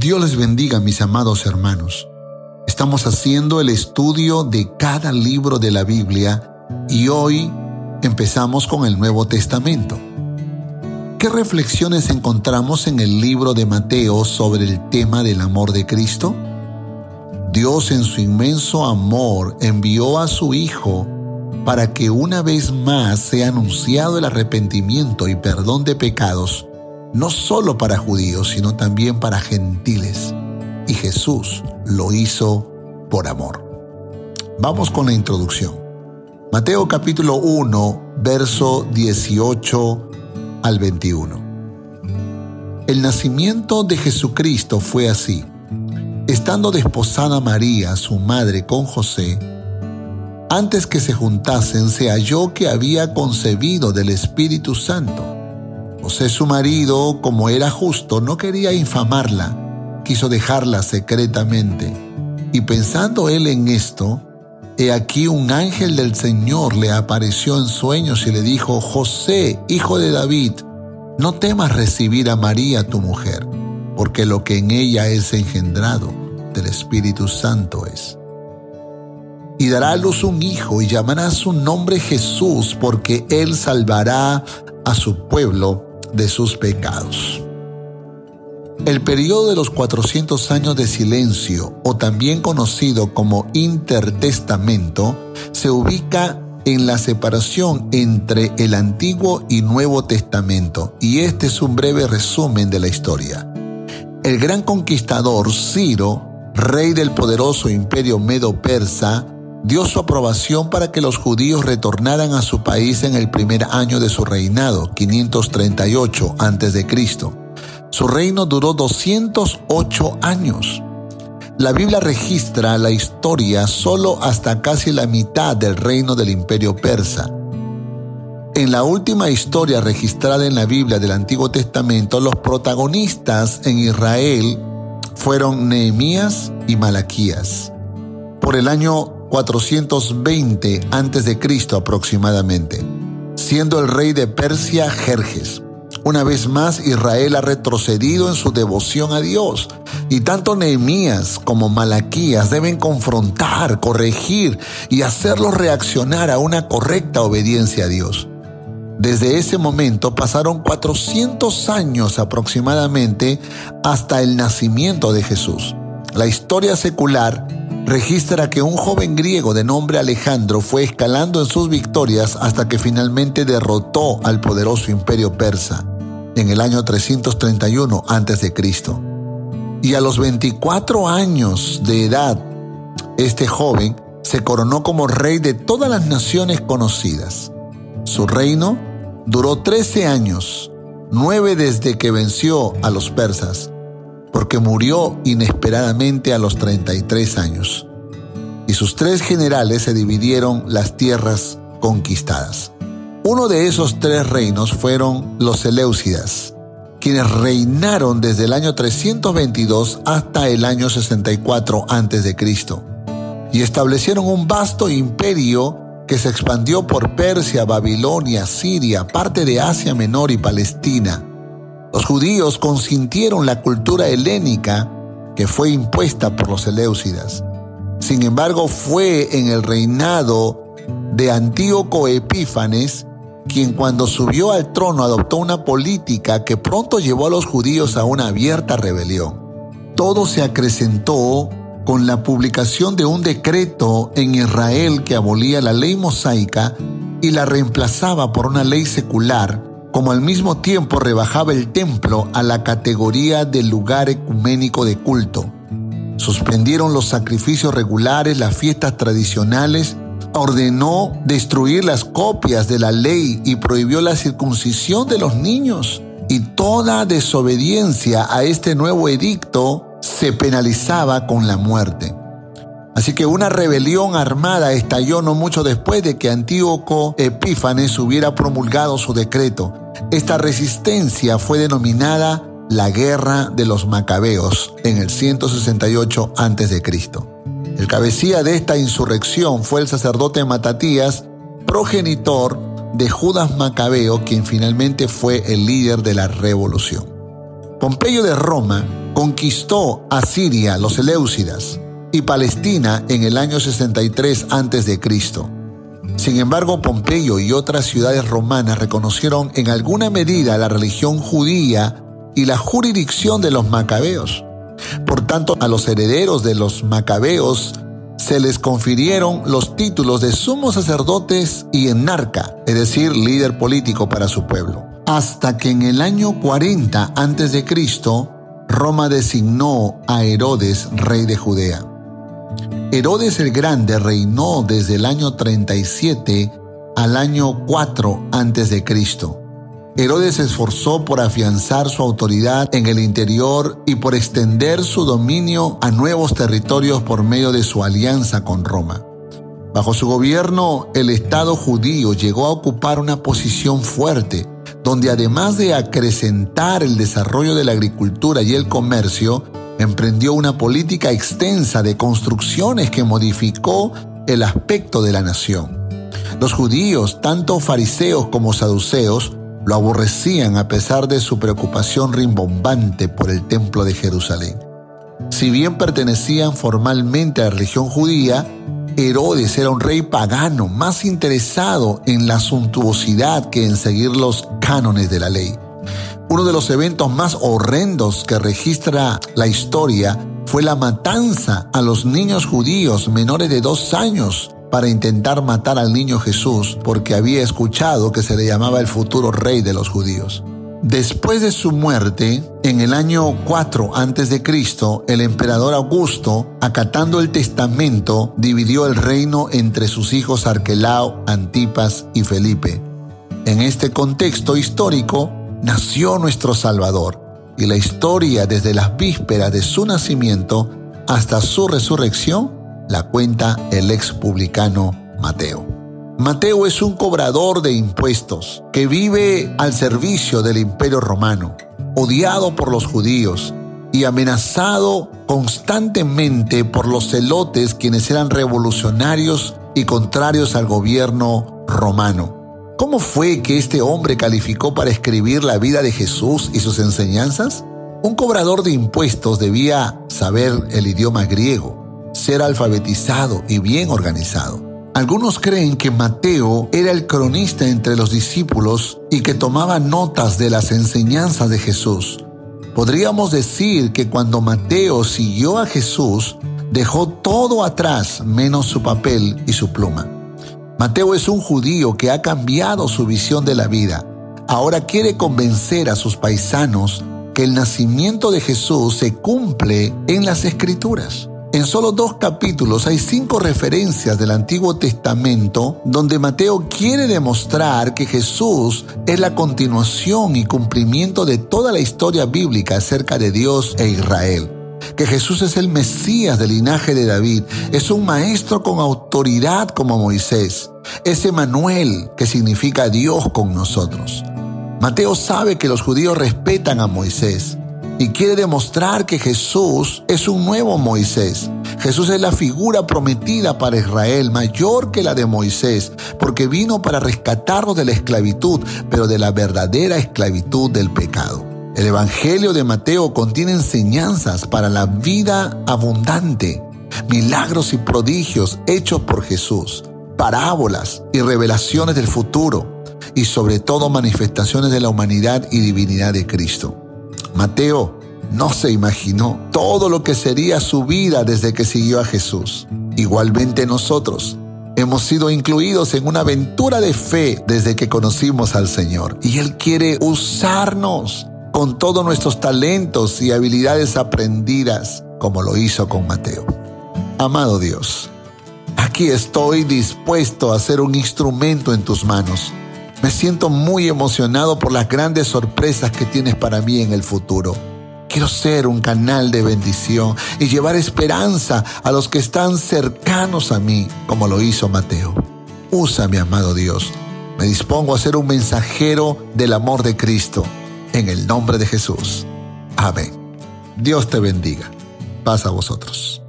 Dios les bendiga, mis amados hermanos. Estamos haciendo el estudio de cada libro de la Biblia y hoy empezamos con el Nuevo Testamento. ¿Qué reflexiones encontramos en el libro de Mateo sobre el tema del amor de Cristo? Dios en su inmenso amor envió a su Hijo para que una vez más sea anunciado el arrepentimiento y perdón de pecados, no solo para judíos, sino también para gentiles. Y Jesús lo hizo por amor. Vamos con la introducción. Mateo capítulo 1, verso 18 al 21. El nacimiento de Jesucristo fue así. Estando desposada María, su madre, con José, antes que se juntasen, se halló que había concebido del Espíritu Santo. José, su marido, como era justo, no quería infamarla, quiso dejarla secretamente. Y pensando él en esto, he aquí un ángel del Señor le apareció en sueños y le dijo, José, hijo de David, no temas recibir a María tu mujer, porque lo que en ella es engendrado del Espíritu Santo es y dará a luz un hijo y llamará su nombre Jesús porque él salvará a su pueblo de sus pecados. El periodo de los 400 años de silencio, o también conocido como intertestamento, se ubica en la separación entre el Antiguo y Nuevo Testamento, y este es un breve resumen de la historia. El gran conquistador Ciro, rey del poderoso imperio medo-persa, dio su aprobación para que los judíos retornaran a su país en el primer año de su reinado, 538 a.C. Su reino duró 208 años. La Biblia registra la historia solo hasta casi la mitad del reino del imperio persa. En la última historia registrada en la Biblia del Antiguo Testamento, los protagonistas en Israel fueron Nehemías y Malaquías. Por el año 420 a.C. aproximadamente, siendo el rey de Persia Jerjes. Una vez más, Israel ha retrocedido en su devoción a Dios y tanto Nehemías como Malaquías deben confrontar, corregir y hacerlos reaccionar a una correcta obediencia a Dios. Desde ese momento pasaron 400 años aproximadamente hasta el nacimiento de Jesús. La historia secular registra que un joven griego de nombre Alejandro fue escalando en sus victorias hasta que finalmente derrotó al poderoso imperio persa en el año 331 a.C. Y a los 24 años de edad, este joven se coronó como rey de todas las naciones conocidas. Su reino duró 13 años, nueve desde que venció a los persas porque murió inesperadamente a los 33 años, y sus tres generales se dividieron las tierras conquistadas. Uno de esos tres reinos fueron los Seleucidas, quienes reinaron desde el año 322 hasta el año 64 a.C. y establecieron un vasto imperio que se expandió por Persia, Babilonia, Siria, parte de Asia Menor y Palestina los judíos consintieron la cultura helénica que fue impuesta por los Seleucidas. Sin embargo, fue en el reinado de Antíoco Epífanes quien cuando subió al trono adoptó una política que pronto llevó a los judíos a una abierta rebelión. Todo se acrecentó con la publicación de un decreto en Israel que abolía la ley mosaica y la reemplazaba por una ley secular como al mismo tiempo rebajaba el templo a la categoría de lugar ecuménico de culto. Suspendieron los sacrificios regulares, las fiestas tradicionales, ordenó destruir las copias de la ley y prohibió la circuncisión de los niños. Y toda desobediencia a este nuevo edicto se penalizaba con la muerte. Así que una rebelión armada estalló no mucho después de que Antíoco Epífanes hubiera promulgado su decreto. Esta resistencia fue denominada la Guerra de los Macabeos en el 168 a.C. El cabecilla de esta insurrección fue el sacerdote Matatías, progenitor de Judas Macabeo, quien finalmente fue el líder de la revolución. Pompeyo de Roma conquistó a Siria, los Eleusidas, y Palestina en el año 63 a.C. Sin embargo, Pompeyo y otras ciudades romanas reconocieron en alguna medida la religión judía y la jurisdicción de los macabeos. Por tanto, a los herederos de los macabeos se les confirieron los títulos de sumos sacerdotes y enarca, es decir, líder político para su pueblo. Hasta que en el año 40 a.C., Roma designó a Herodes rey de Judea. Herodes el Grande reinó desde el año 37 al año 4 a.C. Herodes se esforzó por afianzar su autoridad en el interior y por extender su dominio a nuevos territorios por medio de su alianza con Roma. Bajo su gobierno, el Estado judío llegó a ocupar una posición fuerte, donde además de acrecentar el desarrollo de la agricultura y el comercio, emprendió una política extensa de construcciones que modificó el aspecto de la nación. Los judíos, tanto fariseos como saduceos, lo aborrecían a pesar de su preocupación rimbombante por el templo de Jerusalén. Si bien pertenecían formalmente a la religión judía, Herodes era un rey pagano más interesado en la suntuosidad que en seguir los cánones de la ley. Uno de los eventos más horrendos que registra la historia fue la matanza a los niños judíos menores de dos años para intentar matar al niño Jesús porque había escuchado que se le llamaba el futuro rey de los judíos. Después de su muerte, en el año 4 a.C., el emperador Augusto, acatando el testamento, dividió el reino entre sus hijos Arquelao, Antipas y Felipe. En este contexto histórico, nació nuestro Salvador, y la historia desde las vísperas de su nacimiento hasta su resurrección la cuenta el ex publicano Mateo. Mateo es un cobrador de impuestos que vive al servicio del imperio romano, odiado por los judíos y amenazado constantemente por los celotes quienes eran revolucionarios y contrarios al gobierno romano. ¿Cómo fue que este hombre calificó para escribir la vida de Jesús y sus enseñanzas? Un cobrador de impuestos debía saber el idioma griego ser alfabetizado y bien organizado. Algunos creen que Mateo era el cronista entre los discípulos y que tomaba notas de las enseñanzas de Jesús. Podríamos decir que cuando Mateo siguió a Jesús, dejó todo atrás menos su papel y su pluma. Mateo es un judío que ha cambiado su visión de la vida. Ahora quiere convencer a sus paisanos que el nacimiento de Jesús se cumple en las escrituras. En solo dos capítulos hay cinco referencias del Antiguo Testamento donde Mateo quiere demostrar que Jesús es la continuación y cumplimiento de toda la historia bíblica acerca de Dios e Israel. Que Jesús es el Mesías del linaje de David, es un maestro con autoridad como Moisés, es Emanuel, que significa Dios con nosotros. Mateo sabe que los judíos respetan a Moisés, y quiere demostrar que Jesús es un nuevo Moisés. Jesús es la figura prometida para Israel, mayor que la de Moisés, porque vino para rescatarnos de la esclavitud, pero de la verdadera esclavitud del pecado. El Evangelio de Mateo contiene enseñanzas para la vida abundante, milagros y prodigios hechos por Jesús, parábolas y revelaciones del futuro, y sobre todo manifestaciones de la humanidad y divinidad de Cristo. Mateo no se imaginó todo lo que sería su vida desde que siguió a Jesús. Igualmente nosotros hemos sido incluidos en una aventura de fe desde que conocimos al Señor. Y Él quiere usarnos con todos nuestros talentos y habilidades aprendidas, como lo hizo con Mateo. Amado Dios, aquí estoy dispuesto a ser un instrumento en tus manos me siento muy emocionado por las grandes sorpresas que tienes para mí en el futuro. Quiero ser un canal de bendición y llevar esperanza a los que están cercanos a mí, como lo hizo Mateo. Usa, mi amado Dios. Me dispongo a ser un mensajero del amor de Cristo. En el nombre de Jesús. Amén. Dios te bendiga. Paz a vosotros.